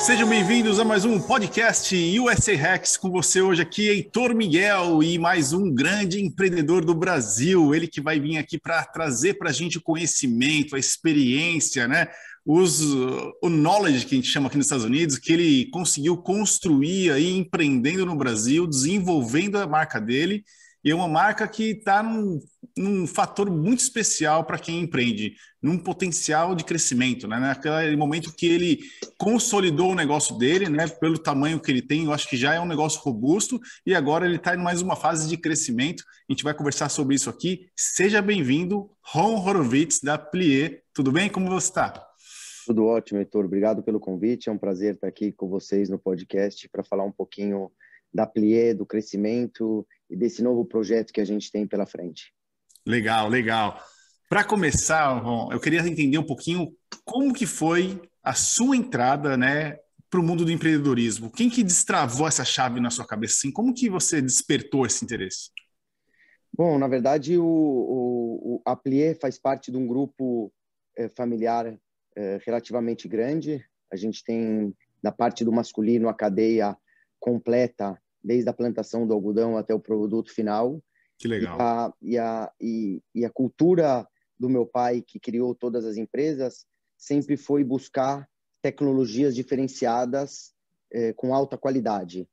Sejam bem-vindos a mais um podcast USA Hacks com você hoje aqui, Heitor Miguel, e mais um grande empreendedor do Brasil. Ele que vai vir aqui para trazer para a gente o conhecimento, a experiência, né? Os, o knowledge que a gente chama aqui nos Estados Unidos, que ele conseguiu construir aí empreendendo no Brasil, desenvolvendo a marca dele e é uma marca que está num, num, fator muito especial para quem empreende, num potencial de crescimento, né? Naquele momento que ele consolidou o negócio dele, né? Pelo tamanho que ele tem, eu acho que já é um negócio robusto e agora ele está em mais uma fase de crescimento. A gente vai conversar sobre isso aqui. Seja bem-vindo, Ron Horowitz, da Plié. Tudo bem? Como você está? Tudo ótimo, Heitor. Obrigado pelo convite. É um prazer estar aqui com vocês no podcast para falar um pouquinho da Plié, do crescimento e desse novo projeto que a gente tem pela frente. Legal, legal. Para começar, eu queria entender um pouquinho como que foi a sua entrada, né, para o mundo do empreendedorismo. Quem que destravou essa chave na sua cabeça? Assim, como que você despertou esse interesse? Bom, na verdade, o, o, o faz parte de um grupo é, familiar é, relativamente grande. A gente tem, na parte do masculino, a cadeia completa desde a plantação do algodão até o produto final. Que legal. E a, e a, e, e a cultura do meu pai, que criou todas as empresas, sempre foi buscar tecnologias diferenciadas eh, com alta qualidade.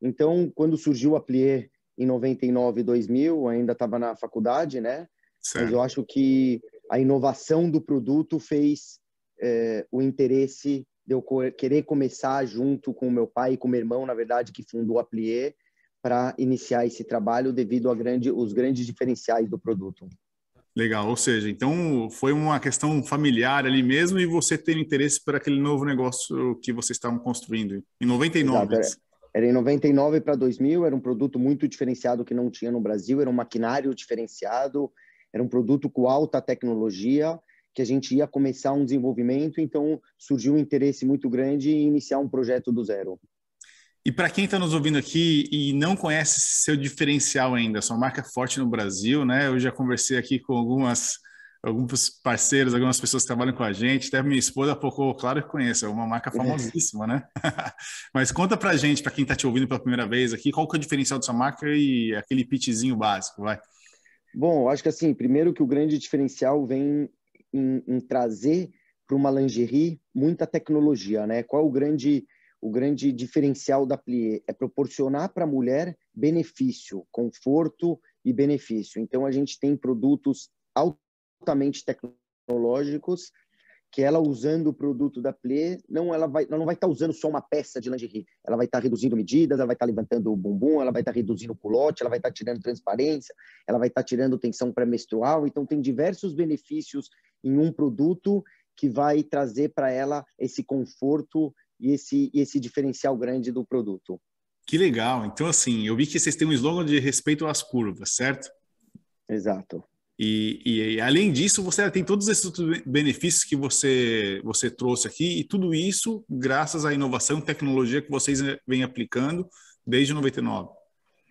Então, quando surgiu a Plié em 99 e 2000, ainda estava na faculdade, né? Certo. Mas eu acho que a inovação do produto fez eh, o interesse de eu querer começar junto com o meu pai e com o meu irmão, na verdade, que fundou a Plié, para iniciar esse trabalho devido a grande, grandes diferenciais do produto. Legal, ou seja, então foi uma questão familiar ali mesmo e você ter interesse por aquele novo negócio que vocês estavam construindo em 99. Exato, era, era em 99 para 2000, era um produto muito diferenciado que não tinha no Brasil, era um maquinário diferenciado, era um produto com alta tecnologia que a gente ia começar um desenvolvimento, então surgiu um interesse muito grande em iniciar um projeto do zero. E para quem está nos ouvindo aqui e não conhece seu diferencial ainda, sua marca é forte no Brasil, né? Eu já conversei aqui com algumas alguns parceiros, algumas pessoas que trabalham com a gente, até minha esposa pouco, claro que conhece, é uma marca famosíssima, né? Mas conta para gente, para quem está te ouvindo pela primeira vez aqui, qual que é o diferencial da sua marca e aquele pitchzinho básico, vai? Bom, acho que assim, primeiro que o grande diferencial vem em, em trazer para uma lingerie muita tecnologia, né? Qual é o grande o grande diferencial da Plié é proporcionar para a mulher benefício, conforto e benefício. Então a gente tem produtos altamente tecnológicos que ela usando o produto da Plié, não ela vai ela não vai estar tá usando só uma peça de lingerie, ela vai estar tá reduzindo medidas, ela vai estar tá levantando o bumbum, ela vai estar tá reduzindo o culote, ela vai estar tá tirando transparência, ela vai estar tá tirando tensão pré-menstrual, então tem diversos benefícios em um produto que vai trazer para ela esse conforto e esse, e esse diferencial grande do produto. Que legal. Então, assim, eu vi que vocês têm um slogan de respeito às curvas, certo? Exato. E, e, além disso, você tem todos esses benefícios que você, você trouxe aqui, e tudo isso graças à inovação e tecnologia que vocês vêm aplicando desde 99.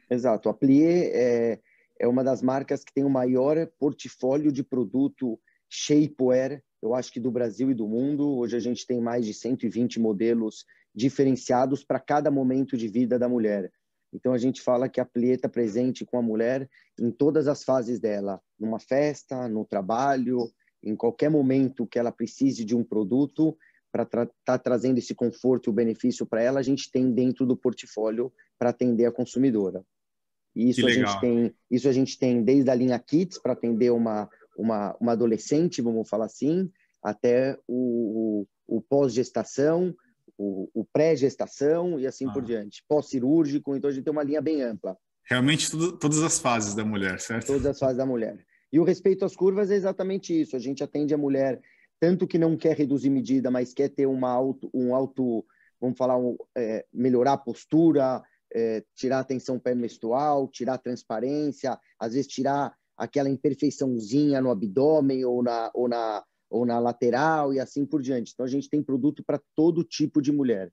Exato. A Plié é, é uma das marcas que tem o maior portfólio de produto shapewear, eu acho que do Brasil e do mundo. Hoje a gente tem mais de 120 modelos diferenciados para cada momento de vida da mulher. Então a gente fala que a Plié está presente com a mulher em todas as fases dela, numa festa, no trabalho, em qualquer momento que ela precise de um produto para estar tra tá trazendo esse conforto e o benefício para ela, a gente tem dentro do portfólio para atender a consumidora. E isso a gente tem, isso a gente tem desde a linha Kits para atender uma uma, uma adolescente, vamos falar assim, até o, o, o pós-gestação, o, o pré-gestação e assim ah. por diante. Pós-cirúrgico, então a gente tem uma linha bem ampla. Realmente tudo, todas as fases da mulher, certo? Todas as fases da mulher. E o respeito às curvas é exatamente isso. A gente atende a mulher tanto que não quer reduzir medida, mas quer ter uma auto, um alto, vamos falar, um, é, melhorar a postura, é, tirar a tensão pré-menstrual, tirar a transparência, às vezes tirar aquela imperfeiçãozinha no abdômen ou na, ou na, ou na lateral e assim por diante. Então, a gente tem produto para todo tipo de mulher.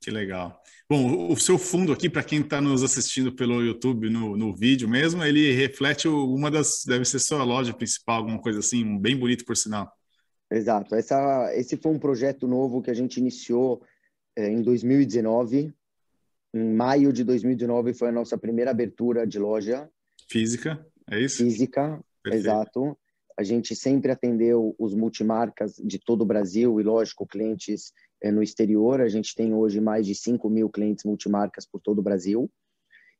Que legal. Bom, o seu fundo aqui, para quem está nos assistindo pelo YouTube, no, no vídeo mesmo, ele reflete uma das. Deve ser sua loja principal, alguma coisa assim, bem bonito por sinal. Exato. Essa, esse foi um projeto novo que a gente iniciou é, em 2019. Em maio de 2019 foi a nossa primeira abertura de loja. Física, é isso? Física, Perfeito. exato. A gente sempre atendeu os multimarcas de todo o Brasil e, lógico, clientes é, no exterior. A gente tem hoje mais de 5 mil clientes multimarcas por todo o Brasil.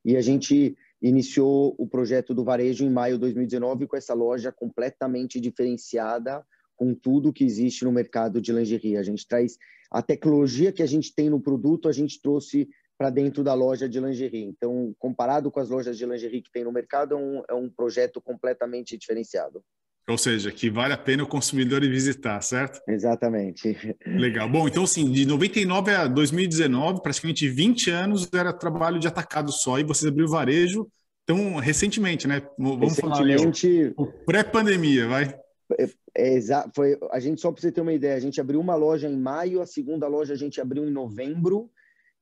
E a gente iniciou o projeto do varejo em maio de 2019 com essa loja completamente diferenciada com tudo que existe no mercado de lingerie. A gente traz a tecnologia que a gente tem no produto, a gente trouxe para dentro da loja de lingerie. Então, comparado com as lojas de lingerie que tem no mercado, é um, é um projeto completamente diferenciado. Ou seja, que vale a pena o consumidor ir visitar, certo? Exatamente. Legal. Bom, então, assim, de 99 a 2019, praticamente 20 anos era trabalho de atacado só, e vocês abriram varejo, então, recentemente, né? Vamos recentemente, falar pré-pandemia, vai. É, é, foi, a gente, só para você ter uma ideia, a gente abriu uma loja em maio, a segunda loja a gente abriu em novembro,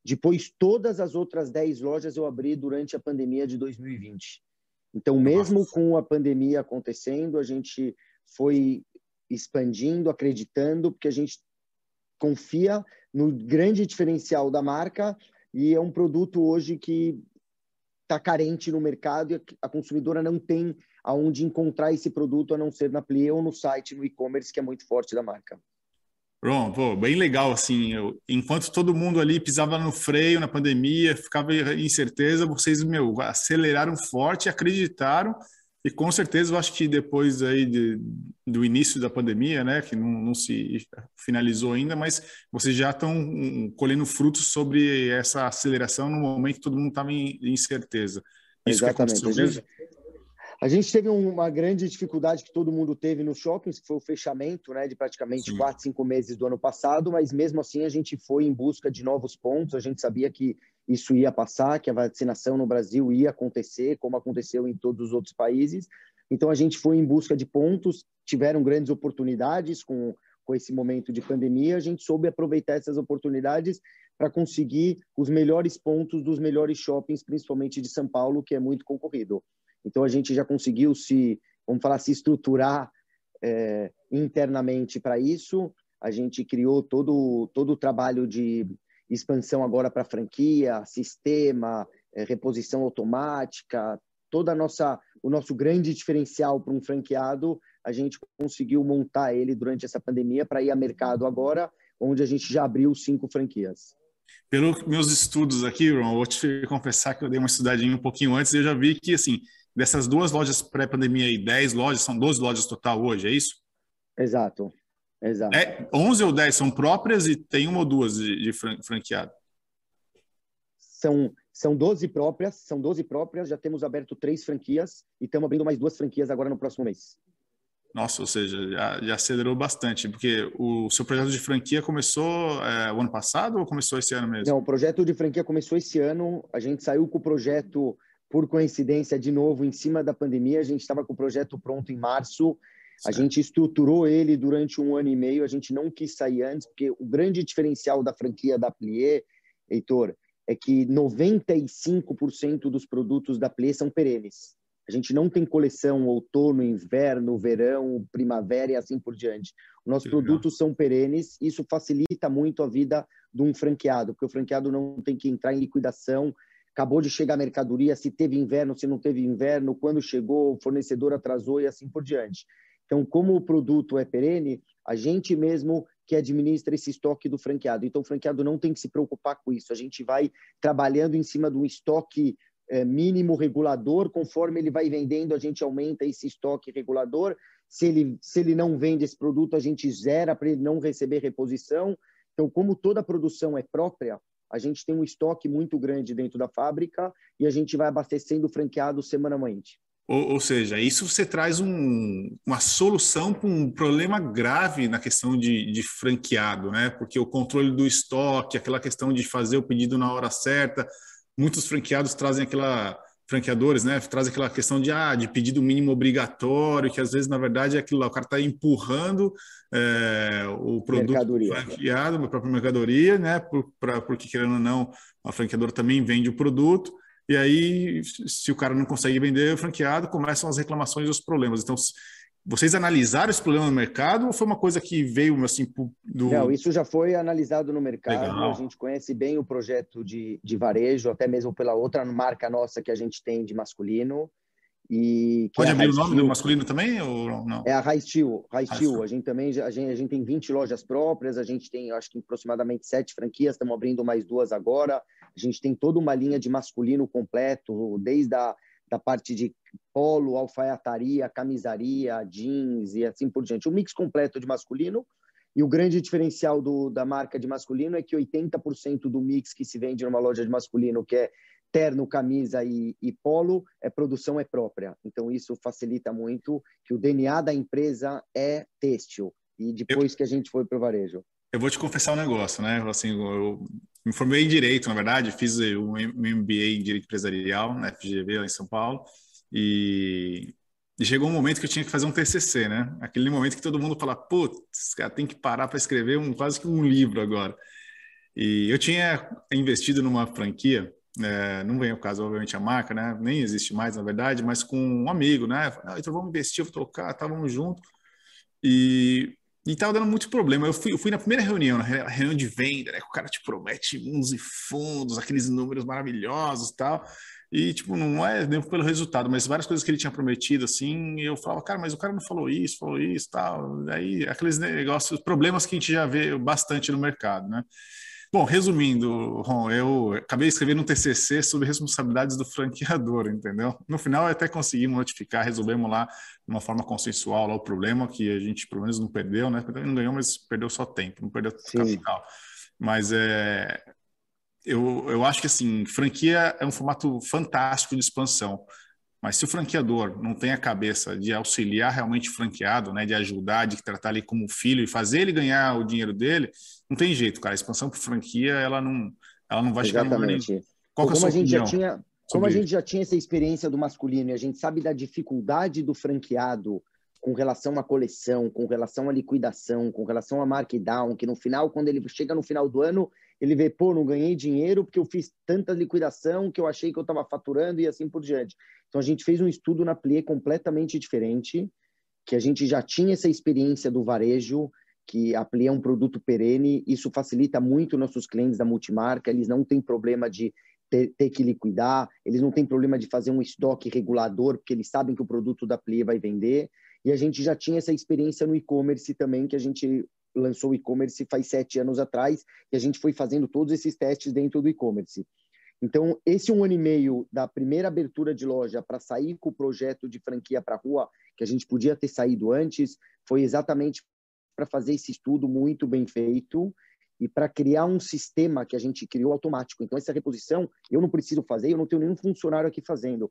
depois todas as outras 10 lojas eu abri durante a pandemia de 2020. Então, mesmo Nossa. com a pandemia acontecendo, a gente foi expandindo, acreditando, porque a gente confia no grande diferencial da marca e é um produto hoje que está carente no mercado e a consumidora não tem aonde encontrar esse produto a não ser na Plie ou no site, no e-commerce, que é muito forte da marca. Pronto, bem legal, assim, eu, enquanto todo mundo ali pisava no freio na pandemia, ficava incerteza, vocês, meu, aceleraram forte, acreditaram, e com certeza eu acho que depois aí de, do início da pandemia, né, que não, não se finalizou ainda, mas vocês já estão hum, colhendo frutos sobre essa aceleração no momento que todo mundo estava em incerteza. Isso Exatamente. que aconteceu mesmo? A gente teve uma grande dificuldade que todo mundo teve nos shoppings, que foi o fechamento né, de praticamente Sim. quatro, cinco meses do ano passado, mas mesmo assim a gente foi em busca de novos pontos, a gente sabia que isso ia passar, que a vacinação no Brasil ia acontecer, como aconteceu em todos os outros países. Então a gente foi em busca de pontos, tiveram grandes oportunidades com, com esse momento de pandemia, a gente soube aproveitar essas oportunidades para conseguir os melhores pontos dos melhores shoppings, principalmente de São Paulo, que é muito concorrido. Então a gente já conseguiu se, vamos falar, se estruturar é, internamente para isso. A gente criou todo todo o trabalho de expansão agora para franquia, sistema, é, reposição automática, toda nossa o nosso grande diferencial para um franqueado, a gente conseguiu montar ele durante essa pandemia para ir a mercado agora, onde a gente já abriu cinco franquias. Pelos meus estudos aqui, Ron, vou te confessar que eu dei uma estudadinha um pouquinho antes e eu já vi que, assim, dessas duas lojas pré-pandemia e 10 lojas, são 12 lojas total hoje, é isso? Exato, exato. É, 11 ou 10 são próprias e tem uma ou duas de, de franqueado? São, são 12 próprias, são 12 próprias, já temos aberto três franquias e estamos abrindo mais duas franquias agora no próximo mês. Nossa, ou seja, já, já acelerou bastante, porque o seu projeto de franquia começou é, o ano passado ou começou esse ano mesmo? Não, o projeto de franquia começou esse ano. A gente saiu com o projeto por coincidência, de novo, em cima da pandemia, a gente estava com o projeto pronto em março. A gente estruturou ele durante um ano e meio. A gente não quis sair antes, porque o grande diferencial da franquia da Plié, Heitor, é que 95% dos produtos da Plié são perenes. A gente não tem coleção outono, inverno, verão, primavera e assim por diante. Os nossos produtos são perenes. Isso facilita muito a vida de um franqueado, porque o franqueado não tem que entrar em liquidação acabou de chegar a mercadoria, se teve inverno, se não teve inverno, quando chegou, o fornecedor atrasou e assim por diante. Então, como o produto é perene, a gente mesmo que administra esse estoque do franqueado. Então, o franqueado não tem que se preocupar com isso. A gente vai trabalhando em cima de um estoque é, mínimo regulador. Conforme ele vai vendendo, a gente aumenta esse estoque regulador. Se ele, se ele não vende esse produto, a gente zera para ele não receber reposição. Então, como toda a produção é própria, a gente tem um estoque muito grande dentro da fábrica e a gente vai abastecendo o franqueado semanalmente. Ou, ou, seja, isso você traz um, uma solução para um problema grave na questão de, de, franqueado, né? Porque o controle do estoque, aquela questão de fazer o pedido na hora certa, muitos franqueados trazem aquela franqueadores, né, traz aquela questão de, ah, de pedido mínimo obrigatório, que às vezes, na verdade, é aquilo lá, o cara está empurrando é, o produto mercadoria. franqueado, a própria mercadoria, né, por, pra, porque, querendo ou não, a franqueadora também vende o produto, e aí, se o cara não consegue vender o franqueado, começam as reclamações e os problemas. Então, vocês analisaram esse problema no mercado ou foi uma coisa que veio assim do... Não, isso já foi analisado no mercado. Legal. A gente conhece bem o projeto de, de varejo, até mesmo pela outra marca nossa que a gente tem de masculino. E Pode é abrir o nome Steel. do masculino também ou não? É a High Steel. High Steel. A gente também a gente, a gente tem 20 lojas próprias, a gente tem acho que aproximadamente sete franquias, estamos abrindo mais duas agora. A gente tem toda uma linha de masculino completo, desde a da parte de polo, alfaiataria, camisaria, jeans e assim por diante. O mix completo de masculino. E o grande diferencial do, da marca de masculino é que 80% do mix que se vende numa loja de masculino, que é terno, camisa e, e, polo, é produção é própria. Então isso facilita muito que o DNA da empresa é têxtil. E depois eu, que a gente foi para o varejo. Eu vou te confessar um negócio, né? Assim, eu me formei em direito, na verdade, fiz um MBA em direito empresarial na FGV lá em São Paulo e, e chegou um momento que eu tinha que fazer um TCC, né? Aquele momento que todo mundo fala, putz, cara, tem que parar para escrever um quase que um livro agora. E eu tinha investido numa franquia é, não vem ao caso, obviamente, a marca, né? Nem existe mais, na verdade, mas com um amigo, né? Ah, então vamos investir, vou tocar, estávamos juntos. E estava dando muito problema. Eu fui, eu fui na primeira reunião, na reunião de venda, né? Que o cara te promete uns e fundos, aqueles números maravilhosos tal. E, tipo, não é nem pelo resultado, mas várias coisas que ele tinha prometido, assim, eu falava, cara, mas o cara não falou isso, falou isso, tal. Aí, aqueles negócios, problemas que a gente já vê bastante no mercado, né? Bom, resumindo, Ron, eu acabei escrevendo um TCC sobre responsabilidades do franqueador, entendeu? No final, até conseguimos notificar, resolvemos lá de uma forma consensual lá o problema, que a gente pelo menos não perdeu, né? Não ganhou, mas perdeu só tempo, não perdeu Sim. capital. Mas é, eu, eu acho que assim, franquia é um formato fantástico de expansão. Mas se o franqueador não tem a cabeça de auxiliar realmente o franqueado, né, de ajudar, de tratar ele como filho e fazer ele ganhar o dinheiro dele, não tem jeito, cara. A expansão por franquia, ela não, ela não vai Exatamente. chegar no Qual como é a, a gente já tinha, Como a gente já tinha essa experiência do masculino e a gente sabe da dificuldade do franqueado com relação à coleção, com relação à liquidação, com relação a markdown, que no final, quando ele chega no final do ano, ele vê, pô, não ganhei dinheiro porque eu fiz tanta liquidação que eu achei que eu estava faturando e assim por diante. Então a gente fez um estudo na Plie completamente diferente, que a gente já tinha essa experiência do varejo, que a Plie é um produto perene, isso facilita muito nossos clientes da multimarca, eles não têm problema de ter, ter, que liquidar, eles não têm problema de fazer um estoque regulador, porque eles sabem que o produto da Plie vai vender, e a gente já tinha essa experiência no e-commerce também, que a gente lançou o e-commerce faz sete anos atrás, e a gente foi fazendo todos esses testes dentro do e-commerce. Então, esse um ano e meio da primeira abertura de loja para sair com o projeto de franquia para a rua, que a gente podia ter saído antes, foi exatamente para fazer esse estudo muito bem feito e para criar um sistema que a gente criou automático. Então, essa reposição eu não preciso fazer, eu não tenho nenhum funcionário aqui fazendo.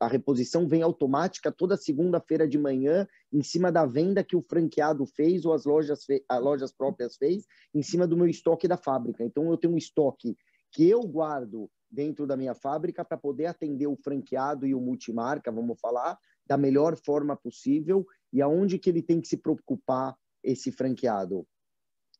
a reposição vem automática toda segunda-feira de manhã, em cima da venda que o franqueado fez ou as lojas, as lojas próprias fez, em cima do meu estoque da fábrica. Então, eu tenho um estoque que eu guardo dentro da minha fábrica para poder atender o franqueado e o multimarca, vamos falar, da melhor forma possível e aonde que ele tem que se preocupar esse franqueado.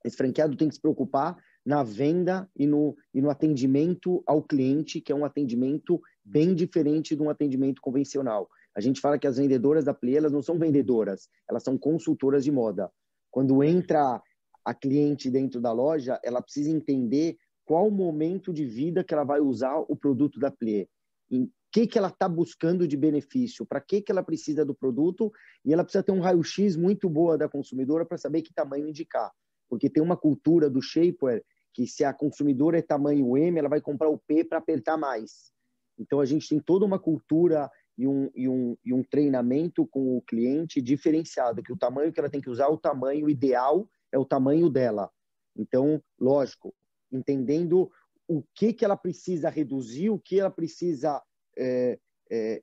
Esse franqueado tem que se preocupar na venda e no, e no atendimento ao cliente, que é um atendimento bem diferente de um atendimento convencional. A gente fala que as vendedoras da Play, elas não são vendedoras, elas são consultoras de moda. Quando entra a cliente dentro da loja, ela precisa entender qual o momento de vida que ela vai usar o produto da Plié, em que, que ela está buscando de benefício, para que, que ela precisa do produto, e ela precisa ter um raio-x muito boa da consumidora para saber que tamanho indicar. Porque tem uma cultura do shapewear que se a consumidora é tamanho M, ela vai comprar o P para apertar mais. Então a gente tem toda uma cultura e um, e, um, e um treinamento com o cliente diferenciado, que o tamanho que ela tem que usar, o tamanho ideal é o tamanho dela. Então, lógico, entendendo o que, que ela precisa reduzir, o que ela precisa é, é,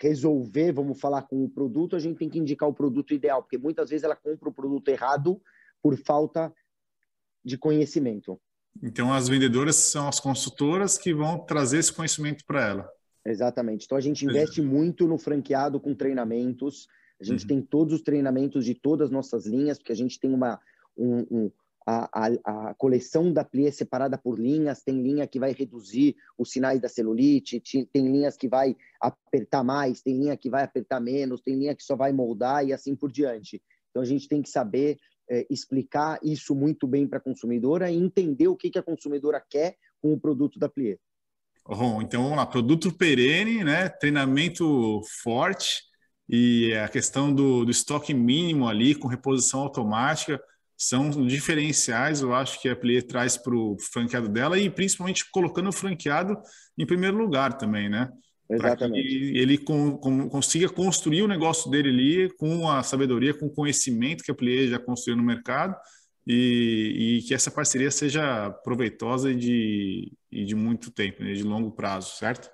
resolver, vamos falar com o produto, a gente tem que indicar o produto ideal, porque muitas vezes ela compra o produto errado por falta de conhecimento. Então, as vendedoras são as consultoras que vão trazer esse conhecimento para ela. Exatamente. Então, a gente investe muito no franqueado com treinamentos. A gente uhum. tem todos os treinamentos de todas as nossas linhas, porque a gente tem uma, um, um a, a, a, coleção da Plie separada por linhas, tem linha que vai reduzir os sinais da celulite, tem linhas que vai apertar mais, tem linha que vai apertar menos, tem linha que só vai moldar e assim por diante. Então a gente tem que saber é, explicar isso muito bem para a consumidora e entender o que, que a consumidora quer com o produto da Plie. Ron, então vamos lá, produto perene, né? treinamento forte e a questão do, do estoque mínimo ali com reposição automática são diferenciais, eu acho que a Plie traz para o franqueado dela e principalmente colocando o franqueado em primeiro lugar também, né? Exatamente. ele com, com, consiga construir o negócio dele ali com a sabedoria, com o conhecimento que a Plie já construiu no mercado e, e, que essa parceria seja proveitosa e de, e de muito tempo, né? de longo prazo, certo?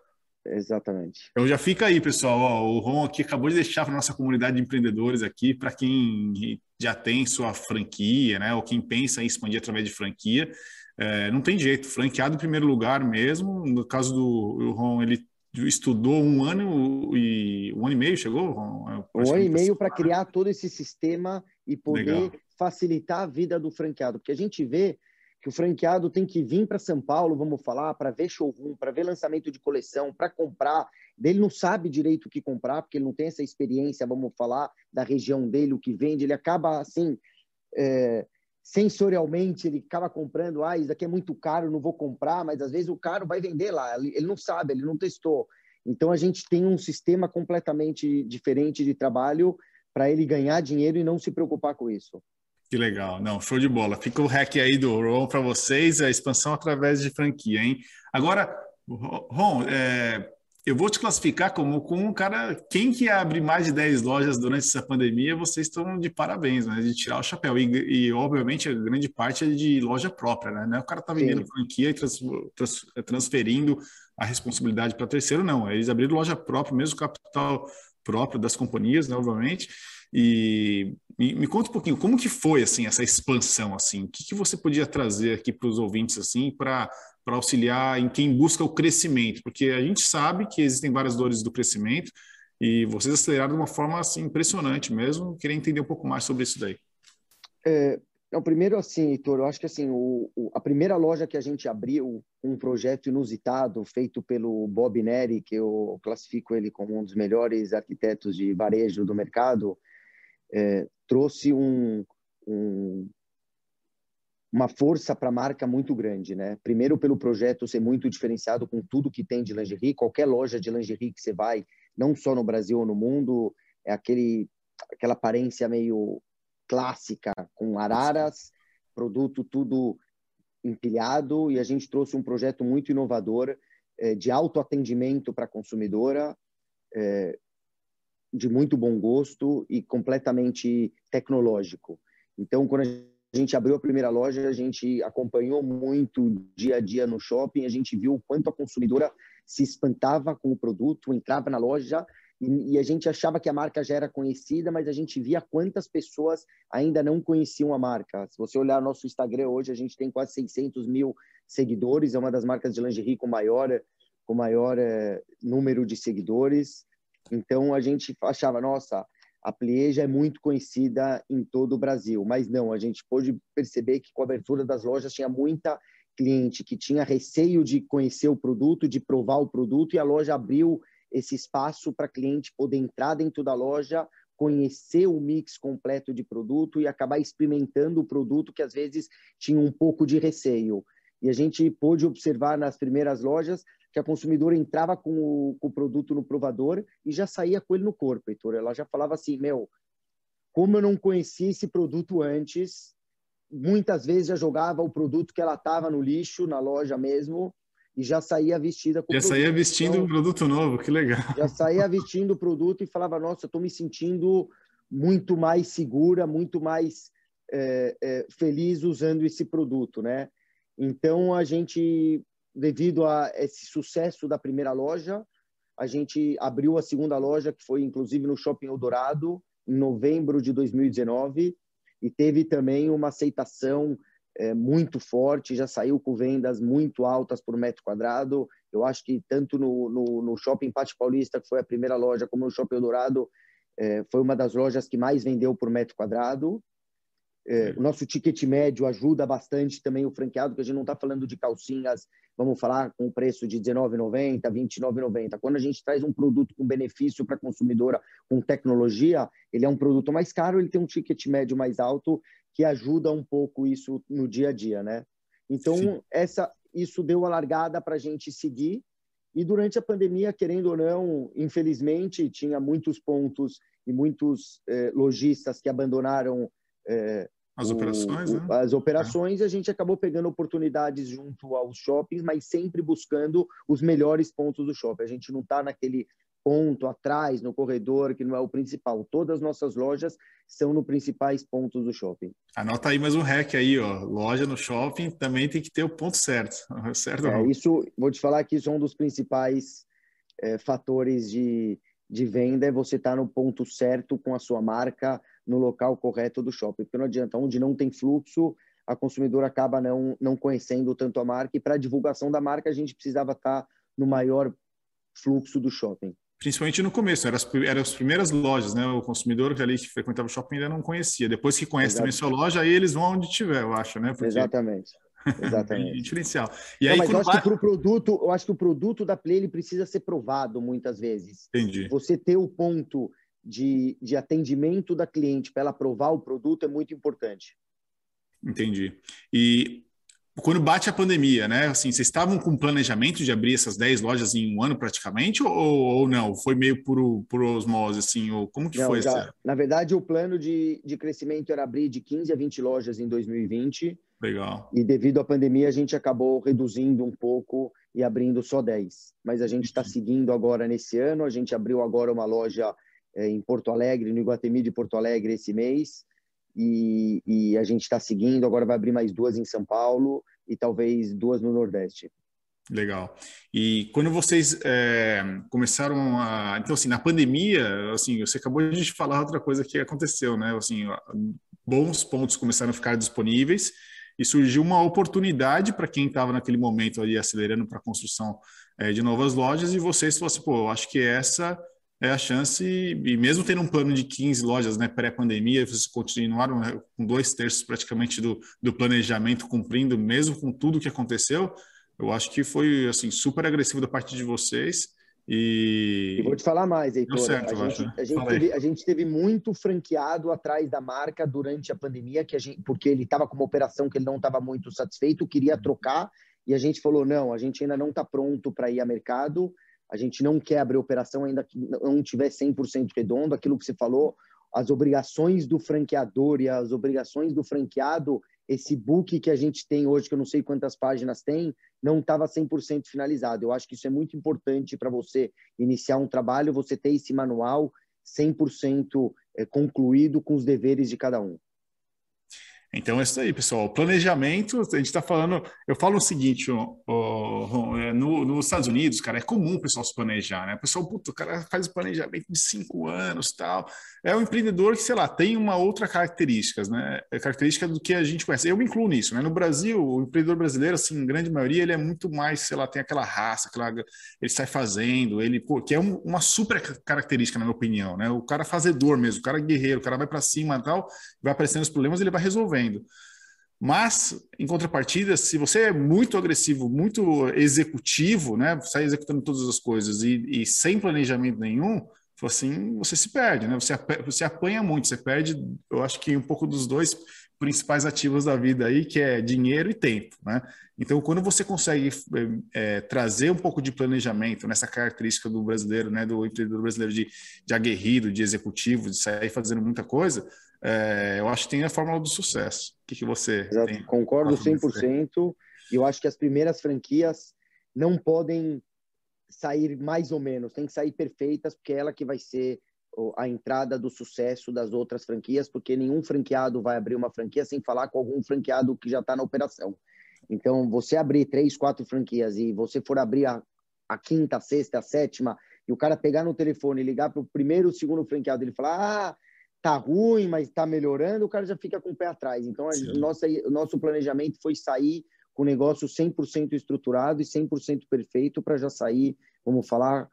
Exatamente. Então já fica aí, pessoal. Ó, o Ron aqui acabou de deixar para nossa comunidade de empreendedores aqui, para quem já tem sua franquia, né? Ou quem pensa em expandir através de franquia. É, não tem jeito, franqueado em primeiro lugar mesmo. No caso do Ron, ele estudou um ano e um ano e meio chegou? Ron? Um ano e meio para criar todo esse sistema e poder Legal. facilitar a vida do franqueado, porque a gente vê que o franqueado tem que vir para São Paulo, vamos falar, para ver showroom, para ver lançamento de coleção, para comprar. Ele não sabe direito o que comprar, porque ele não tem essa experiência, vamos falar, da região dele, o que vende. Ele acaba, assim, é, sensorialmente, ele acaba comprando. Ah, isso aqui é muito caro, não vou comprar. Mas, às vezes, o caro vai vender lá. Ele não sabe, ele não testou. Então, a gente tem um sistema completamente diferente de trabalho para ele ganhar dinheiro e não se preocupar com isso. Que legal. Não, show de bola. Fica o hack aí do Ron para vocês, a expansão através de franquia, hein? Agora, Ron, é, eu vou te classificar como, como um cara, quem que abre mais de 10 lojas durante essa pandemia, vocês estão de parabéns, né? De tirar o chapéu. E, e obviamente, a grande parte é de loja própria, né? O cara tá vendendo Sim. franquia e trans, trans, transferindo a responsabilidade para terceiro, não. Eles abriram loja própria, mesmo capital próprio das companhias, né, obviamente. E me, me, conta um pouquinho como que foi assim essa expansão assim, o que, que você podia trazer aqui para os ouvintes assim para para auxiliar em quem busca o crescimento, porque a gente sabe que existem várias dores do crescimento e vocês aceleraram de uma forma assim impressionante mesmo. Queria entender um pouco mais sobre isso daí. É, não, primeiro assim, Heitor, eu acho que assim o, o, a primeira loja que a gente abriu um projeto inusitado feito pelo Bob Neri, que eu classifico ele como um dos melhores arquitetos de varejo do mercado é, trouxe um, um, uma força para a marca muito grande, né? Primeiro pelo projeto ser muito diferenciado com tudo que tem de lingerie, qualquer loja de lingerie que você vai, não só no Brasil ou no mundo, é aquele aquela aparência meio clássica com araras, produto tudo empilhado e a gente trouxe um projeto muito inovador é, de autoatendimento para a consumidora, é, de muito bom gosto e completamente tecnológico. Então, quando a gente abriu a primeira loja, a gente acompanhou muito dia a dia no shopping, a gente viu o quanto a consumidora se espantava com o produto, entrava na loja e, e, a gente achava que a marca já era conhecida, mas a gente via quantas pessoas ainda não conheciam a marca. Se você olhar nosso Instagram hoje, a gente tem quase 600 mil seguidores, é uma das marcas de lingerie com maior, com maior é, número de seguidores. Então a gente achava, nossa, a Plie já é muito conhecida em todo o Brasil, mas não, a gente pôde perceber que com a abertura das lojas tinha muita cliente que tinha receio de conhecer o produto, de provar o produto, e a loja abriu esse espaço para cliente poder entrar dentro da loja, conhecer o mix completo de produto e acabar experimentando o produto que às vezes tinha um pouco de receio. E a gente pôde observar nas primeiras lojas que a consumidora entrava com o, com o, produto no provador e já saía com ele no corpo, Heitor. Ela já falava assim, meu, como eu não conhecia esse produto antes, muitas vezes já jogava o produto que ela estava no lixo, na loja mesmo, e já saía vestida com Já saía vestindo então, um produto novo, que legal. Já saía vestindo o produto e falava, nossa, eu estou me sentindo muito mais segura, muito mais é, é, feliz usando esse produto, né? Então, a gente devido a esse sucesso da primeira loja, a gente abriu a segunda loja, que foi inclusive no Shopping Eldorado, em novembro de 2019, e teve também uma aceitação é, muito forte, já saiu com vendas muito altas por metro quadrado. Eu acho que tanto no, no, no Shopping Pátio Paulista, que foi a primeira loja, como no Shopping Eldorado, é, foi uma das lojas que mais vendeu por metro quadrado. É, o nosso ticket médio ajuda bastante também o franqueado, que a gente não está falando de calcinhas, vamos falar, com preço de R$19,90, R$29,90. Quando a gente traz um produto com benefício para a consumidora, com tecnologia, ele é um produto mais caro, ele tem um ticket médio mais alto, que ajuda um pouco isso no dia a dia, né? Então, essa, isso deu a largada para a gente seguir. E durante a pandemia, querendo ou não, infelizmente, tinha muitos pontos e muitos eh, lojistas que abandonaram eh, as operações, o, né? As operações, é. a gente acabou pegando oportunidades junto aos shoppings, mas sempre buscando os melhores pontos do shopping. A gente não está naquele ponto atrás, no corredor, que não é o principal. Todas as nossas lojas são nos principais pontos do shopping. Anota aí mais um hack aí, ó. Loja no shopping também tem que ter o ponto certo. certo é, isso, vou te falar que isso é um dos principais é, fatores de, de venda, é você estar tá no ponto certo com a sua marca, no local correto do shopping. Porque não adianta, onde não tem fluxo, a consumidora acaba não, não conhecendo tanto a marca. E para a divulgação da marca, a gente precisava estar no maior fluxo do shopping. Principalmente no começo, eram as, eram as primeiras lojas, né? O consumidor ali que frequentava o shopping ainda não conhecia. Depois que conhece Exatamente. também sua loja, aí eles vão onde tiver, eu acho, né? Porque... Exatamente. Exatamente. diferencial. E não, aí, mas eu acho vai... que pro produto, eu acho que o produto da Play ele precisa ser provado muitas vezes. Entendi. Você ter o ponto de, de atendimento da cliente para ela provar o produto é muito importante. Entendi. E quando bate a pandemia, né? Assim, vocês estavam com planejamento de abrir essas 10 lojas em um ano praticamente, ou, ou não? Foi meio por, por osmose, assim? Ou como que não, foi? Já, na verdade, o plano de, de crescimento era abrir de 15 a 20 lojas em 2020. Legal. E devido à pandemia, a gente acabou reduzindo um pouco e abrindo só 10. Mas a gente está seguindo agora nesse ano. A gente abriu agora uma loja é, em Porto Alegre, no Iguatemi de Porto Alegre esse mês, e, e a gente está seguindo, agora vai abrir mais duas em São Paulo e talvez duas no Nordeste. Legal. E quando vocês é, começaram a, então assim, na pandemia, assim, você acabou de falar outra coisa que aconteceu, né? Assim, bons pontos começaram a ficar disponíveis e surgiu uma oportunidade para quem estava naquele momento ali acelerando para a construção é, de novas lojas e vocês falaram assim, pô, acho que essa é a chance, e mesmo tendo um plano de 15 lojas né, pré-pandemia, vocês continuaram né, com dois terços praticamente do, do planejamento cumprindo, mesmo com tudo que aconteceu, eu acho que foi assim super agressivo da parte de vocês. E, e vou te falar mais, Heitor. Certo, a, gente, né? a, gente teve, a, gente, teve, muito franqueado atrás da marca durante a pandemia, que a gente, porque ele estava com uma operação que ele não estava muito satisfeito, queria uhum. trocar, e a gente falou: não, a gente ainda não está pronto para ir a mercado a gente não quer abrir operação ainda que não tiver 100% redondo, aquilo que você falou, as obrigações do franqueador e as obrigações do franqueado, esse book que a gente tem hoje, que eu não sei quantas páginas tem, não estava 100% finalizado. Eu acho que isso é muito importante para você iniciar um trabalho, você ter esse manual 100% eh, concluído com os deveres de cada um. Então é isso aí, pessoal. Planejamento, a gente está falando. Eu falo o seguinte: é, no, nos Estados Unidos, cara, é comum o pessoal se planejar, né? O pessoal, puto, o cara faz planejamento de cinco anos tal. É um empreendedor que, sei lá, tem uma outra característica, né? É característica do que a gente conhece. Eu me incluo nisso, né? No Brasil, o empreendedor brasileiro, assim, grande maioria, ele é muito mais, sei lá, tem aquela raça, aquela, ele sai fazendo, ele, pô, que é um, uma super característica, na minha opinião, né? O cara fazedor mesmo, o cara guerreiro, o cara vai para cima e tal, vai aparecendo os problemas, ele vai resolver Mas, em contrapartida, se você é muito agressivo, muito executivo, né, sai executando todas as coisas e, e sem planejamento nenhum, assim, você se perde, né? Você, você apanha muito, você perde, eu acho que um pouco dos dois principais ativos da vida aí, que é dinheiro e tempo, né? Então, quando você consegue é, trazer um pouco de planejamento nessa característica do brasileiro, né, do empreendedor brasileiro de, de aguerrido, de executivo, de sair fazendo muita coisa, é, eu acho que tem a fórmula do sucesso. O que, que você Exato, tem? Concordo 100%. E eu acho que as primeiras franquias não podem sair mais ou menos, tem que sair perfeitas, porque é ela que vai ser a entrada do sucesso das outras franquias, porque nenhum franqueado vai abrir uma franquia sem falar com algum franqueado que já está na operação. Então, você abrir três, quatro franquias e você for abrir a, a quinta, a sexta, a sétima, e o cara pegar no telefone e ligar para o primeiro, segundo franqueado, ele falar: ah, tá ruim, mas tá melhorando, o cara já fica com o pé atrás. Então, a nossa, o nosso planejamento foi sair com o negócio 100% estruturado e 100% perfeito para já sair, vamos falar,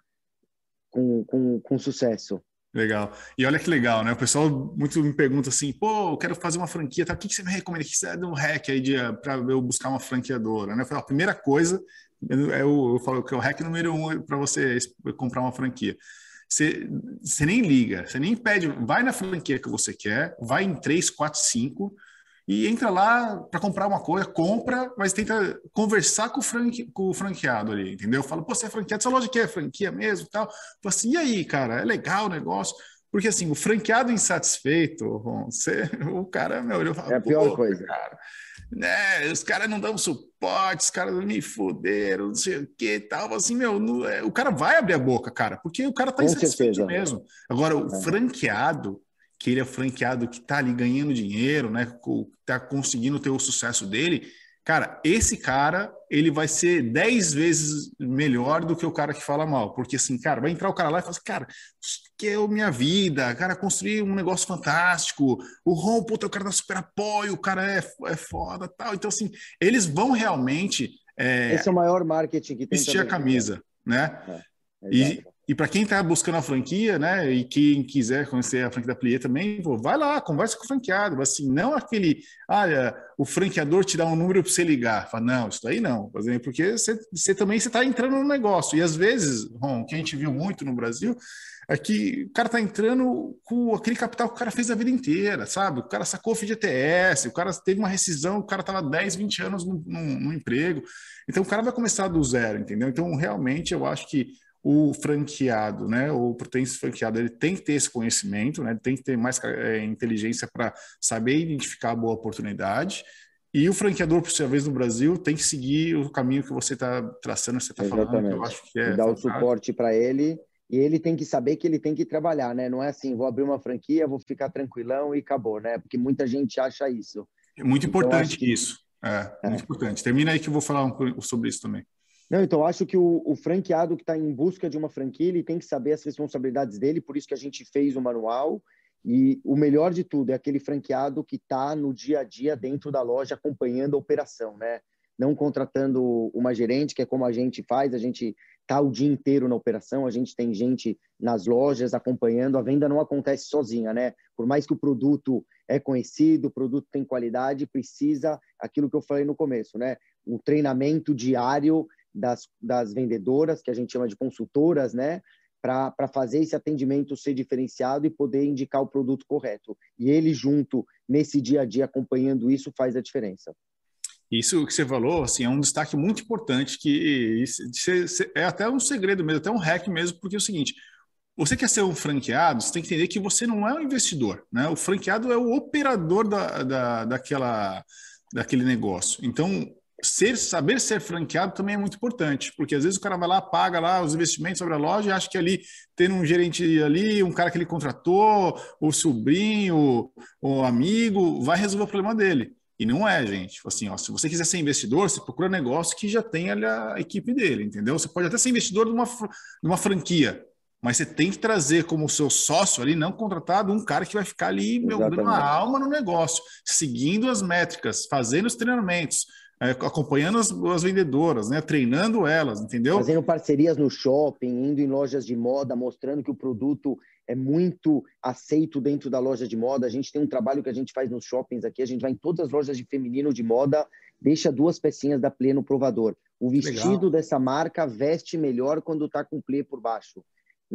com, com, com sucesso. Legal. E olha que legal, né? O pessoal muito me pergunta assim, pô, eu quero fazer uma franquia, tá? o que, que você me recomenda? O que você dá um hack aí para eu buscar uma franqueadora? Né? Eu falo, a primeira coisa, eu, eu falo que é o hack número um para você comprar uma franquia. Você, você nem liga, você nem pede, vai na franquia que você quer, vai em 3, 4, 5 e entra lá para comprar uma coisa, compra, mas tenta conversar com o, franque, com o franqueado ali, entendeu? Fala, pô, você é franqueado, essa loja aqui é franquia mesmo tal. Fala assim, e aí, cara, é legal o negócio? Porque assim, o franqueado insatisfeito, você, o cara, meu, eu falo, é a pior coisa. Cara, né, os caras não dão suporte, os caras me fuderam, não sei o que tal. Assim, meu, no, é, o cara vai abrir a boca, cara, porque o cara tá Com insatisfeito certeza. mesmo. Agora, o é. franqueado, que ele é franqueado que está ali ganhando dinheiro, né? Está conseguindo ter o sucesso dele, cara, esse cara ele vai ser 10 vezes melhor do que o cara que fala mal. Porque assim, cara, vai entrar o cara lá e fala assim, cara, que é a minha vida, cara, construir um negócio fantástico, o Ron, puta, o cara dá super apoio, o cara é, é foda tal. Então, assim, eles vão realmente. É, Esse é o maior marketing que tem. Vestir a camisa, né? É, e, e para quem está buscando a franquia, né, e quem quiser conhecer a franquia da Plié também, pô, vai lá, conversa com o franqueado, assim, não aquele, olha, o franqueador te dá um número para você ligar, fala, não, isso daí não, porque você, você também está entrando no negócio, e às vezes, Ron, o que a gente viu muito no Brasil, é que o cara está entrando com aquele capital que o cara fez a vida inteira, sabe? O cara sacou o FGTS, o cara teve uma rescisão, o cara estava 10, 20 anos no, no, no emprego, então o cara vai começar do zero, entendeu? Então, realmente, eu acho que o franqueado, né, o potencial franqueado, ele tem que ter esse conhecimento, né, tem que ter mais é, inteligência para saber identificar a boa oportunidade. E o franqueador, por sua vez, no Brasil, tem que seguir o caminho que você está traçando, você está falando. eu acho que é e dar o suporte para ele e ele tem que saber que ele tem que trabalhar, né? Não é assim, vou abrir uma franquia, vou ficar tranquilão e acabou, né? Porque muita gente acha isso. É muito então, importante que... isso. É, é, muito importante. Termina aí que eu vou falar um pouco sobre isso também. Não, então acho que o, o franqueado que está em busca de uma franquia, ele tem que saber as responsabilidades dele, por isso que a gente fez o manual. E o melhor de tudo é aquele franqueado que está no dia a dia dentro da loja acompanhando a operação, né? Não contratando uma gerente, que é como a gente faz, a gente está o dia inteiro na operação, a gente tem gente nas lojas acompanhando, a venda não acontece sozinha, né? Por mais que o produto é conhecido, o produto tem qualidade, precisa aquilo que eu falei no começo, né? Um treinamento diário das, das vendedoras, que a gente chama de consultoras, né? Para fazer esse atendimento ser diferenciado e poder indicar o produto correto. E ele, junto, nesse dia a dia, acompanhando isso, faz a diferença. Isso que você falou, assim, é um destaque muito importante que é até um segredo mesmo, até um hack mesmo, porque é o seguinte, você quer ser um franqueado, você tem que entender que você não é um investidor, né? O franqueado é o operador da, da, daquela, daquele negócio. Então, ser, saber ser franqueado também é muito importante, porque às vezes o cara vai lá, paga lá os investimentos sobre a loja e acha que ali, tendo um gerente ali, um cara que ele contratou, o sobrinho, o amigo, vai resolver o problema dele. E não é, gente. Tipo assim, ó, se você quiser ser investidor, você procura negócio que já tem ali a equipe dele, entendeu? Você pode até ser investidor de uma, de uma franquia, mas você tem que trazer como seu sócio ali, não contratado, um cara que vai ficar ali, meu, dando uma alma no negócio, seguindo as métricas, fazendo os treinamentos, acompanhando as, as, vendedoras, né, treinando elas, entendeu? Fazendo parcerias no shopping, indo em lojas de moda, mostrando que o produto é muito aceito dentro da loja de moda. A gente tem um trabalho que a gente faz nos shoppings aqui, a gente vai em todas as lojas de feminino de moda, deixa duas pecinhas da Plê no provador. O vestido Legal. dessa marca veste melhor quando está com Plê por baixo.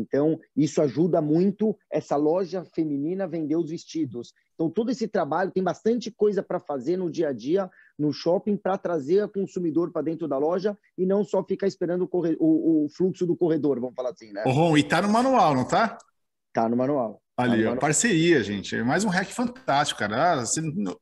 Então, isso ajuda muito essa loja feminina a vender os vestidos. Então, todo esse trabalho tem bastante coisa para fazer no dia a dia no shopping para trazer o consumidor para dentro da loja e não só ficar esperando o, o, o, fluxo do corredor, vamos falar assim, né? Ron, e tá no manual, não tá? Tá no manual. Ali, ó, parceria, gente. É mais um hack fantástico, cara. Ah,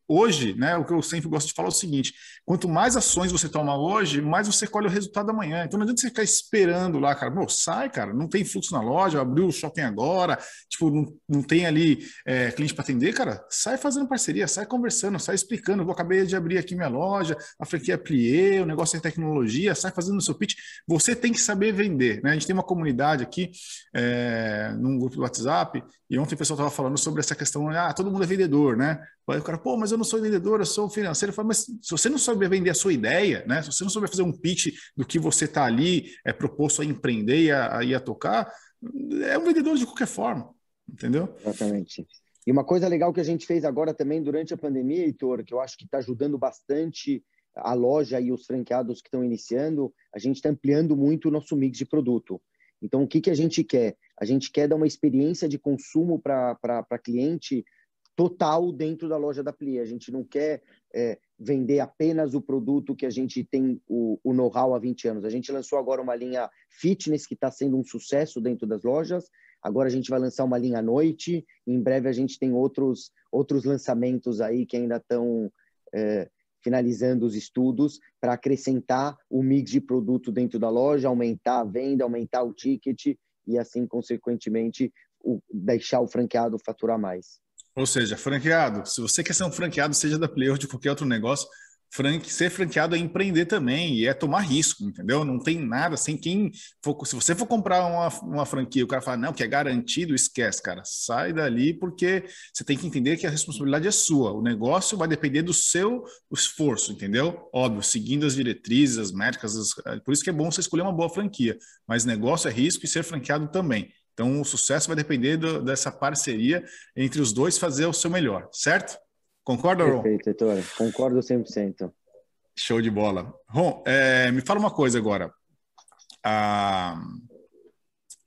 hoje, né, o que eu sempre gosto de falar é o seguinte: quanto mais ações você toma hoje, mais você colhe o resultado amanhã. Então não adianta você ficar esperando lá, cara. Pô, sai, cara, não tem fluxo na loja, abriu o shopping agora, tipo, não, não tem ali é, cliente para atender, cara. Sai fazendo parceria, sai conversando, sai explicando. Eu acabei de abrir aqui minha loja, a franquia é Plié, o negócio é tecnologia, sai fazendo o seu pitch. Você tem que saber vender, né? A gente tem uma comunidade aqui, é, num grupo do WhatsApp, e ontem o pessoal estava falando sobre essa questão, ah, todo mundo é vendedor, né? Aí o cara, pô, mas eu não sou vendedor, eu sou financeiro. Eu falo, mas se você não souber vender a sua ideia, né? Se você não souber fazer um pitch do que você está ali é proposto a empreender e a, a, a tocar, é um vendedor de qualquer forma. entendeu? Exatamente. E uma coisa legal que a gente fez agora também durante a pandemia, Heitor, que eu acho que está ajudando bastante a loja e os franqueados que estão iniciando, a gente está ampliando muito o nosso mix de produto. Então, o que, que a gente quer? A gente quer dar uma experiência de consumo para cliente total dentro da loja da Pli. A gente não quer é, vender apenas o produto que a gente tem o, o know-how há 20 anos. A gente lançou agora uma linha fitness que está sendo um sucesso dentro das lojas. Agora a gente vai lançar uma linha à noite. Em breve a gente tem outros, outros lançamentos aí que ainda estão é, finalizando os estudos para acrescentar o mix de produto dentro da loja, aumentar a venda, aumentar o ticket e assim, consequentemente, o, deixar o franqueado faturar mais. Ou seja, franqueado, se você quer ser um franqueado, seja da Play ou de qualquer outro negócio, ser franqueado é empreender também e é tomar risco, entendeu? Não tem nada sem quem for, se você for comprar uma, uma franquia, o cara fala não que é garantido, esquece, cara, sai dali porque você tem que entender que a responsabilidade é sua. O negócio vai depender do seu esforço, entendeu? Óbvio, seguindo as diretrizes, as métricas, as, por isso que é bom você escolher uma boa franquia. Mas negócio é risco e ser franqueado também. Então, o sucesso vai depender do, dessa parceria entre os dois fazer o seu melhor, certo? Concorda, Ron? Perfeito, Heitor. Concordo 100%. Show de bola. Ron, é, me fala uma coisa agora. A,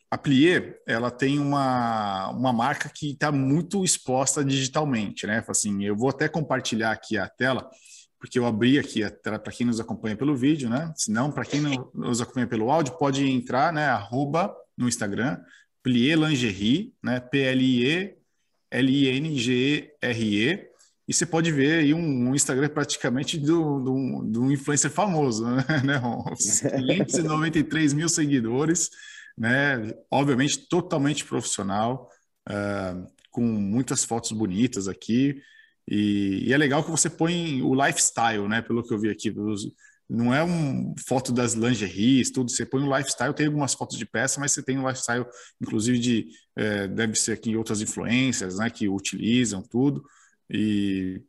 a Plié, ela tem uma, uma marca que está muito exposta digitalmente, né? Assim, eu vou até compartilhar aqui a tela, porque eu abri aqui a tela para quem nos acompanha pelo vídeo, né? Se não, para quem não nos acompanha pelo áudio, pode entrar, né? Arroba no Instagram, Plié Lingerie, né? P-L-I-E L-I-N-G-E-R-E e você pode ver aí um, um Instagram praticamente do, do influencer famoso, né, né 593 mil seguidores, né? Obviamente totalmente profissional, uh, com muitas fotos bonitas aqui. E, e, é legal que você põe o lifestyle, né? Pelo que eu vi aqui, não é um foto das lingeries, tudo. Você põe o lifestyle, tem algumas fotos de peça, mas você tem o lifestyle, inclusive de é, deve ser aqui outras influências, né? Que utilizam tudo. E,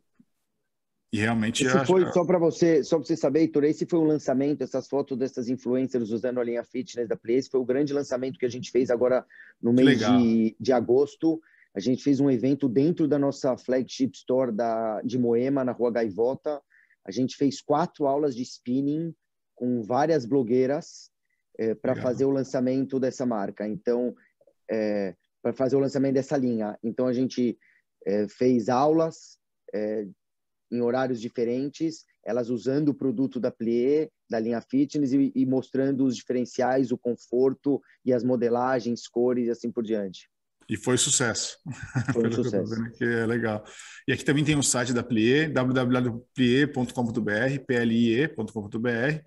e realmente. Esse foi, só para você, só você saber, Heitor, esse foi um lançamento, essas fotos dessas influencers usando a linha fitness da Play, esse foi o grande lançamento que a gente fez agora no mês de, de agosto. A gente fez um evento dentro da nossa flagship store da, de Moema, na Rua Gaivota. A gente fez quatro aulas de spinning com várias blogueiras é, eh, para fazer o lançamento dessa marca. Então, é, eh, para fazer o lançamento dessa linha. Então, a gente é, fez aulas é, em horários diferentes, elas usando o produto da Plié, da linha fitness e, e, mostrando os diferenciais, o conforto e as modelagens, cores e assim por diante. E foi sucesso. Foi um sucesso. Que, é legal. E aqui também tem o site da Plié, www.plie.com.br, plie.com.br.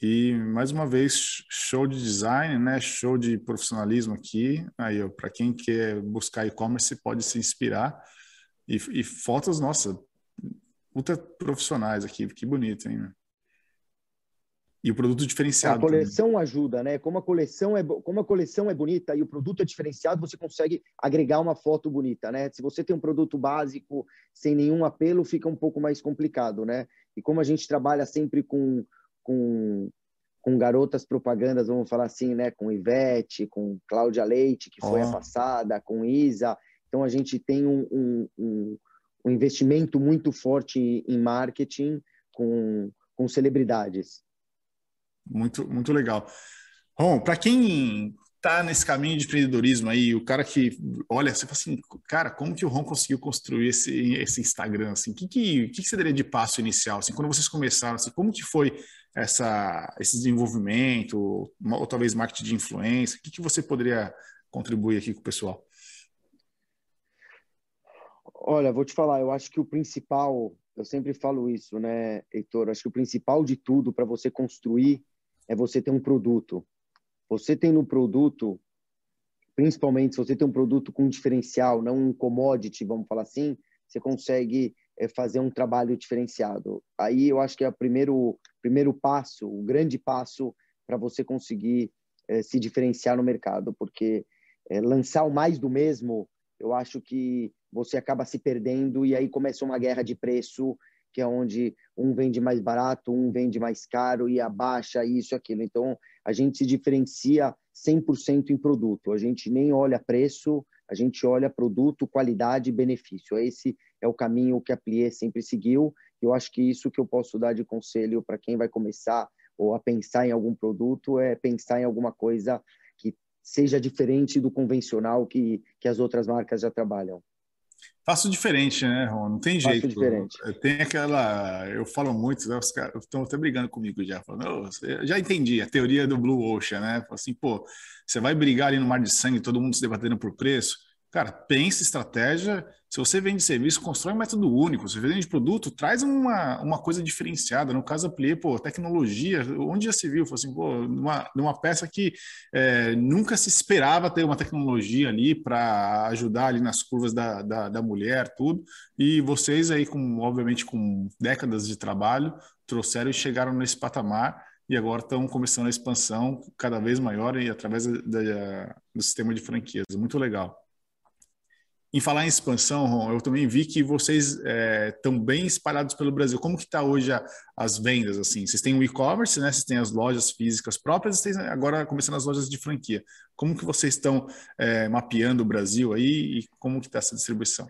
E mais uma vez, show de design, né? Show de profissionalismo aqui. Aí, para quem quer buscar e-commerce, pode se inspirar. E, e, fotos, nossa, ultra profissionais aqui, que bonito, hein? E o produto diferenciado. A coleção também. ajuda, né? Como a coleção é como a coleção é bonita e o produto é diferenciado, você consegue agregar uma foto bonita, né? Se você tem um produto básico sem nenhum apelo, fica um pouco mais complicado, né? E como a gente trabalha sempre com com, com garotas propagandas, vamos falar assim, né? Com Ivete, com Cláudia Leite, que foi oh. a passada, com Isa. Então, a gente tem um, um, um, um investimento muito forte em marketing com, com celebridades. Muito, muito legal. Bom, para quem tá nesse caminho de empreendedorismo aí, o cara que olha, você fala assim, cara, como que o Ron conseguiu construir esse, esse Instagram, assim, que, que, que, você daria de passo inicial, assim, quando vocês começaram, assim, como que foi essa, esse desenvolvimento, ou talvez marketing de influência, o que, que você poderia contribuir aqui com o pessoal? Olha, vou te falar, eu acho que o principal, eu sempre falo isso, né, Heitor, acho que o principal de tudo para você construir é você ter um produto, você tem no produto, principalmente se você tem um produto com diferencial, não um commodity, vamos falar assim, você consegue é, fazer um trabalho diferenciado. Aí eu acho que é o primeiro, primeiro passo, o grande passo para você conseguir é, se diferenciar no mercado, porque é, lançar o mais do mesmo, eu acho que você acaba se perdendo e aí começa uma guerra de preço que é onde um vende mais barato, um vende mais caro e abaixa isso, aquilo. Então, a gente se diferencia 100% em produto. A gente nem olha preço, a gente olha produto, qualidade e benefício. Esse é o caminho que a Plié sempre seguiu. Eu acho que isso que eu posso dar de conselho para quem vai começar ou a pensar em algum produto é pensar em alguma coisa que seja diferente do convencional que, que as outras marcas já trabalham. Faço diferente, né, Ron? Não tem Faço jeito. diferente. Tem aquela. Eu falo muito, né, os caras estão até brigando comigo já. Falando, oh, já entendi a teoria do Blue Ocean, né? Assim, pô, você vai brigar ali no mar de sangue, todo mundo se debatendo por preço. Cara, pense estratégia. Se você vende serviço, constrói um método único. Se você vende produto, traz uma, uma coisa diferenciada. No caso da Plie, pô, tecnologia, onde já se viu? Foi assim, pô, numa, numa peça que é, nunca se esperava ter uma tecnologia ali para ajudar ali nas curvas da, da, da mulher, tudo. E vocês aí, com, obviamente, com décadas de trabalho, trouxeram e chegaram nesse patamar e agora estão começando a expansão cada vez maior e através da, da, do sistema de franquias. Muito legal. Em falar em expansão, Ron, eu também vi que vocês estão é, bem espalhados pelo Brasil. Como que está hoje a, as vendas? Assim, vocês têm o e-commerce, né? Vocês têm as lojas físicas próprias, vocês agora começando as lojas de franquia. Como que vocês estão é, mapeando o Brasil aí e como que está essa distribuição?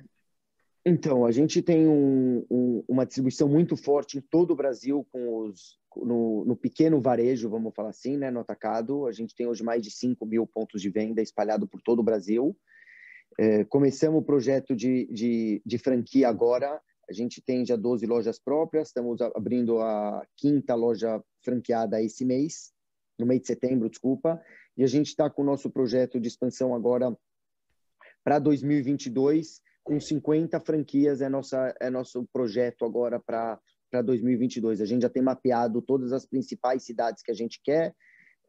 Então, a gente tem um, um, uma distribuição muito forte em todo o Brasil com os, no, no, pequeno varejo, vamos falar assim, né, no atacado. A gente tem hoje mais de 5 mil pontos de venda espalhado por todo o Brasil. É, começamos o projeto de, de, de, franquia agora. A gente tem já 12 lojas próprias, estamos abrindo a quinta loja franqueada esse mês, no mês de setembro, desculpa. E a gente está com o nosso projeto de expansão agora para 2022, com 50 franquias, é, nossa, é nosso projeto agora para 2022. A gente já tem mapeado todas as principais cidades que a gente quer,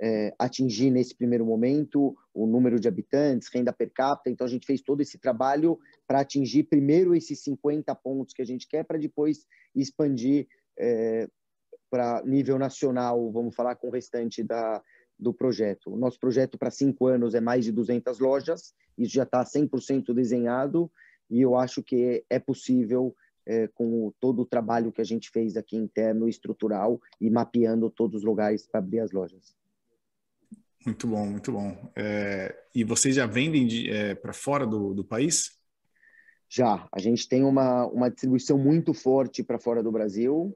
é, atingir nesse primeiro momento o número de habitantes, renda per capita. Então, a gente fez todo esse trabalho para atingir primeiro esses 50 pontos que a gente quer, para depois expandir é, para nível nacional, vamos falar com o restante da, do projeto. O nosso projeto para cinco anos é mais de 200 lojas, isso já está 100% desenhado e eu acho que é possível é, com todo o trabalho que a gente fez aqui interno, estrutural e mapeando todos os lugares para abrir as lojas. Muito bom, muito bom. É, e vocês já vendem é, para fora do, do país? Já. A gente tem uma, uma distribuição muito forte para fora do Brasil.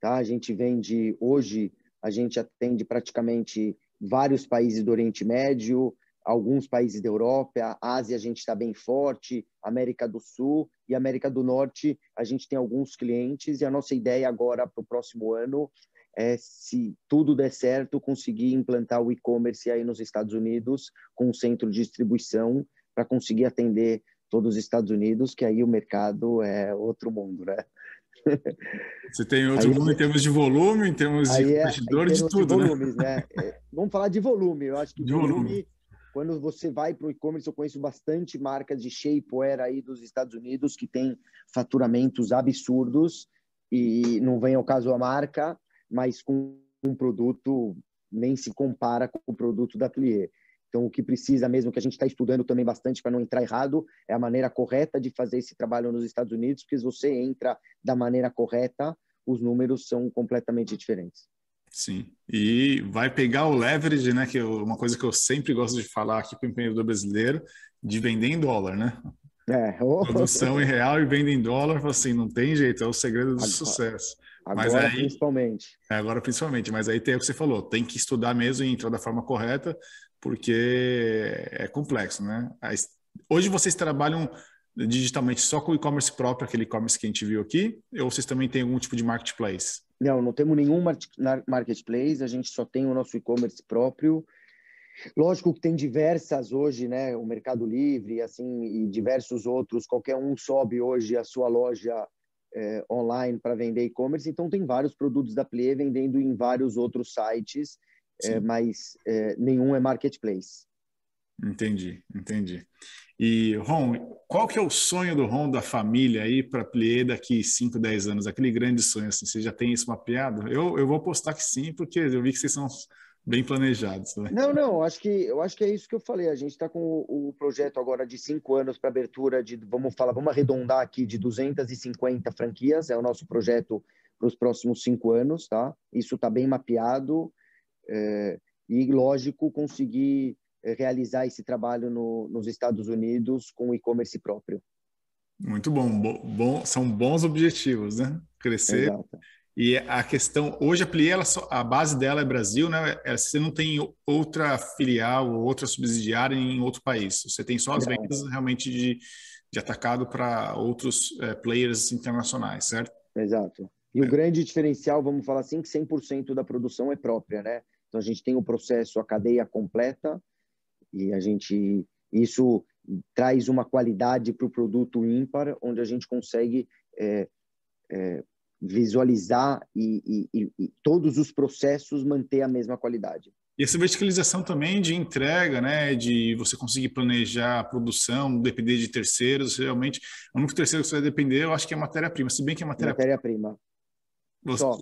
Tá? A gente vende, hoje, a gente atende praticamente vários países do Oriente Médio, alguns países da Europa, a Ásia a gente está bem forte, América do Sul e América do Norte a gente tem alguns clientes e a nossa ideia agora para o próximo ano é, se tudo der certo, conseguir implantar o e-commerce aí nos Estados Unidos com um centro de distribuição para conseguir atender todos os Estados Unidos, que aí o mercado é outro mundo, né? Você tem outro aí, mundo em termos de volume, em termos de é, investidor, de tudo, de né? volumes, né? né? É, vamos falar de volume. Eu acho que de volume, volume quando você vai para o e-commerce, eu conheço bastante marcas de shapewear aí dos Estados Unidos que tem faturamentos absurdos e não vem ao caso a marca, mas com um produto nem se compara com o produto da Plié. Então, o que precisa mesmo, que a gente está estudando também bastante para não entrar errado, é a maneira correta de fazer esse trabalho nos Estados Unidos, porque se você entra da maneira correta, os números são completamente diferentes. Sim, e vai pegar o leverage, né, que é uma coisa que eu sempre gosto de falar aqui para o empreendedor brasileiro, de vender em dólar, né? É. Oh. Produção em real e venda em dólar, assim, não tem jeito, é o segredo do Agora. sucesso. Agora, aí, principalmente. Agora, principalmente. Mas aí tem o que você falou: tem que estudar mesmo e entrar da forma correta, porque é complexo, né? Hoje vocês trabalham digitalmente só com o e-commerce próprio, aquele e-commerce que a gente viu aqui, ou vocês também têm algum tipo de marketplace? Não, não temos nenhum marketplace, a gente só tem o nosso e-commerce próprio. Lógico que tem diversas hoje, né? O Mercado Livre, assim, e diversos outros. Qualquer um sobe hoje a sua loja é, online para vender e-commerce, então tem vários produtos da Play vendendo em vários outros sites, é, mas é, nenhum é marketplace. Entendi, entendi. E Ron, qual que é o sonho do Ron da família aí para a Plié daqui 5, 10 anos? Aquele grande sonho, assim, você já tem isso mapeado? Eu, eu vou postar que sim, porque eu vi que vocês são bem planejados. Né? Não, não, acho que eu acho que é isso que eu falei. A gente está com o, o, projeto agora de cinco anos para abertura de, vamos falar, vamos arredondar aqui de 250 franquias. É o nosso projeto para os próximos cinco anos, tá? Isso está bem mapeado é, e, lógico, conseguir é, realizar esse trabalho no, nos Estados Unidos com e-commerce próprio. Muito bom, bom, são bons objetivos, né? Crescer. Exato. E a questão, hoje a Plie, ela só, a base dela é Brasil, né? É, você não tem outra filial ou outra subsidiária em outro país. Você tem só as não. vendas realmente de, de atacado para outros é, players internacionais, certo? Exato. E é. o grande diferencial, vamos falar assim, que 100% da produção é própria, né? Então a gente tem o processo, a cadeia completa e a gente isso traz uma qualidade para o produto ímpar, onde a gente consegue é, é, visualizar e, e, e, todos os processos manter a mesma qualidade. E essa verticalização também de entrega, né, de você conseguir planejar a produção, depender de terceiros, realmente, o único terceiro que você vai depender, eu acho que é a matéria-prima, se bem que é matéria-prima. Matéria-prima. Só.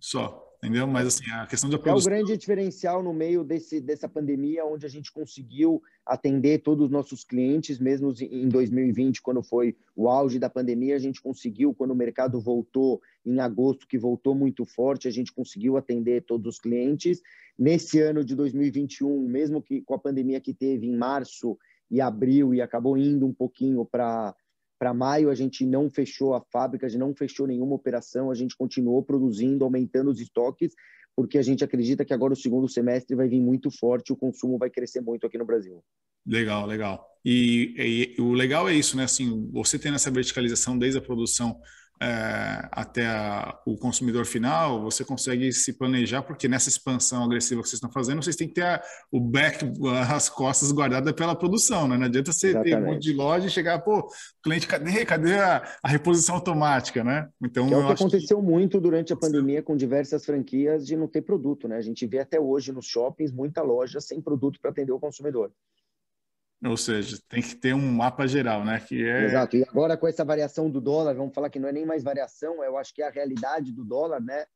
Só entendeu? Mas assim, a questão da produção... É o grande diferencial no meio desse, dessa pandemia, onde a gente conseguiu atender todos os nossos clientes, mesmo em 2020, quando foi o auge da pandemia, a gente conseguiu, quando o mercado voltou em agosto, que voltou muito forte, a gente conseguiu atender todos os clientes. Nesse ano de 2021, mesmo que com a pandemia que teve em março e abril, e acabou indo um pouquinho para para maio a gente não fechou a fábrica, a gente não fechou nenhuma operação, a gente continuou produzindo, aumentando os estoques, porque a gente acredita que agora o segundo semestre vai vir muito forte, o consumo vai crescer muito aqui no Brasil. Legal, legal. E, e, o legal é isso, né? Assim, você tendo essa verticalização desde a produção é, até a, o consumidor final, você consegue se planejar, porque nessa expansão agressiva que vocês estão fazendo, vocês têm que ter a, o back, as costas guardadas pela produção, né? Não adianta você Exatamente. ter um monte de loja e chegar, pô, cliente, cadê, cadê a, a reposição automática, né? Então, que é o que aconteceu que... muito durante a pandemia com diversas franquias de não ter produto, né? A gente vê até hoje nos shoppings muita loja sem produto para atender o consumidor. Ou seja, tem que ter um mapa geral, né? Que é... Exato. E agora com essa variação do dólar, vamos falar que não é nem mais variação, eu acho que é a realidade do dólar, né?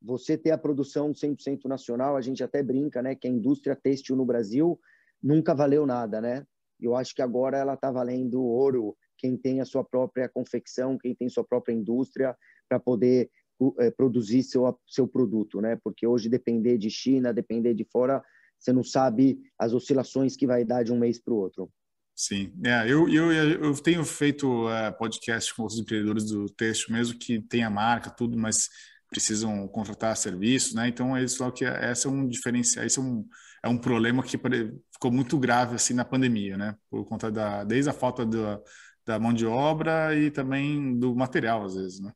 Você ter a produção 100% nacional, a gente até brinca, né? Que a indústria têxtil no Brasil nunca valeu nada, né? Eu acho que agora ela está valendo ouro. Quem tem a sua própria confecção, quem tem sua própria indústria para poder é, produzir seu seu produto, né? Porque hoje depender de China, depender de fora você não sabe as oscilações que vai dar de um mês para o outro. Sim, é, eu, eu, eu tenho feito é, podcast com os empreendedores do texto, mesmo que tenha marca, tudo, mas precisam contratar serviços, né? Então, eles falam que essa é um diferencial, esse é um, é um problema que ficou muito grave assim na pandemia, né? Por conta da desde a falta da, da mão de obra e também do material, às vezes, né?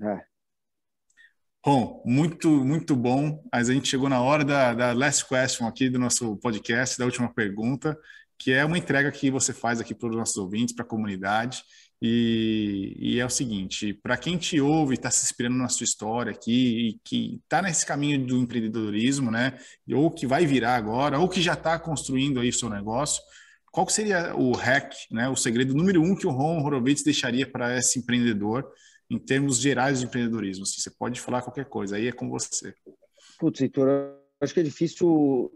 É. Bom, muito, muito bom. Mas a gente chegou na hora da, da last question aqui do nosso podcast, da última pergunta, que é uma entrega que você faz aqui para os nossos ouvintes, para a comunidade. E, e, é o seguinte: para quem te ouve, está se inspirando na sua história aqui e que está nesse caminho do empreendedorismo, né? Ou que vai virar agora, ou que já está construindo aí o seu negócio, qual seria o hack, né? O segredo número um que o Ron Horowitz deixaria para esse empreendedor? Em termos gerais de empreendedorismo? Assim, você pode falar qualquer coisa, aí é com você. Putz, Heitor, acho que é difícil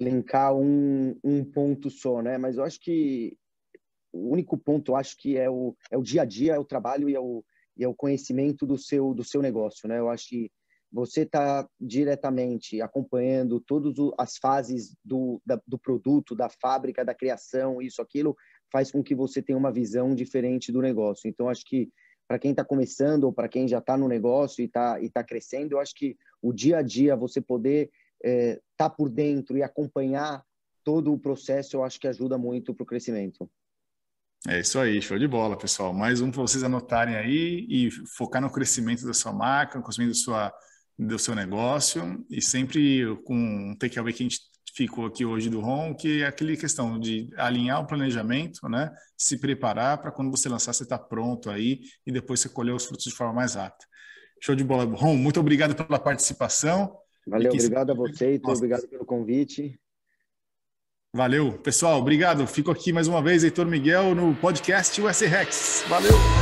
linkar um, um ponto só, né? Mas eu acho que o único ponto, eu acho que é o, é o dia a dia, é o trabalho e é o, e é o conhecimento do seu, do seu negócio, né? Eu acho que você está diretamente acompanhando todas as fases do, da, do produto, da fábrica, da criação, isso, aquilo, faz com que você tenha uma visão diferente do negócio. Então, acho que para quem está começando ou para quem já está no negócio e está e tá crescendo, eu acho que o dia a dia você poder estar é, tá por dentro e acompanhar todo o processo, eu acho que ajuda muito para o crescimento. É isso aí, show de bola, pessoal. Mais um para vocês anotarem aí e focar no crescimento da sua marca, no crescimento da sua, do seu negócio e sempre com um takeaway que a gente ficou aqui hoje do ROM, que é aquele questão de alinhar o planejamento, né? Se preparar para quando você lançar, você está pronto aí e depois você colher os frutos de forma mais rápida. Show de bola. Rom, muito obrigado pela participação. Valeu, obrigado a você, Heitor, obrigado pelo convite. Valeu, pessoal, obrigado. Fico aqui mais uma vez, Heitor Miguel, no podcast US Rex. Valeu!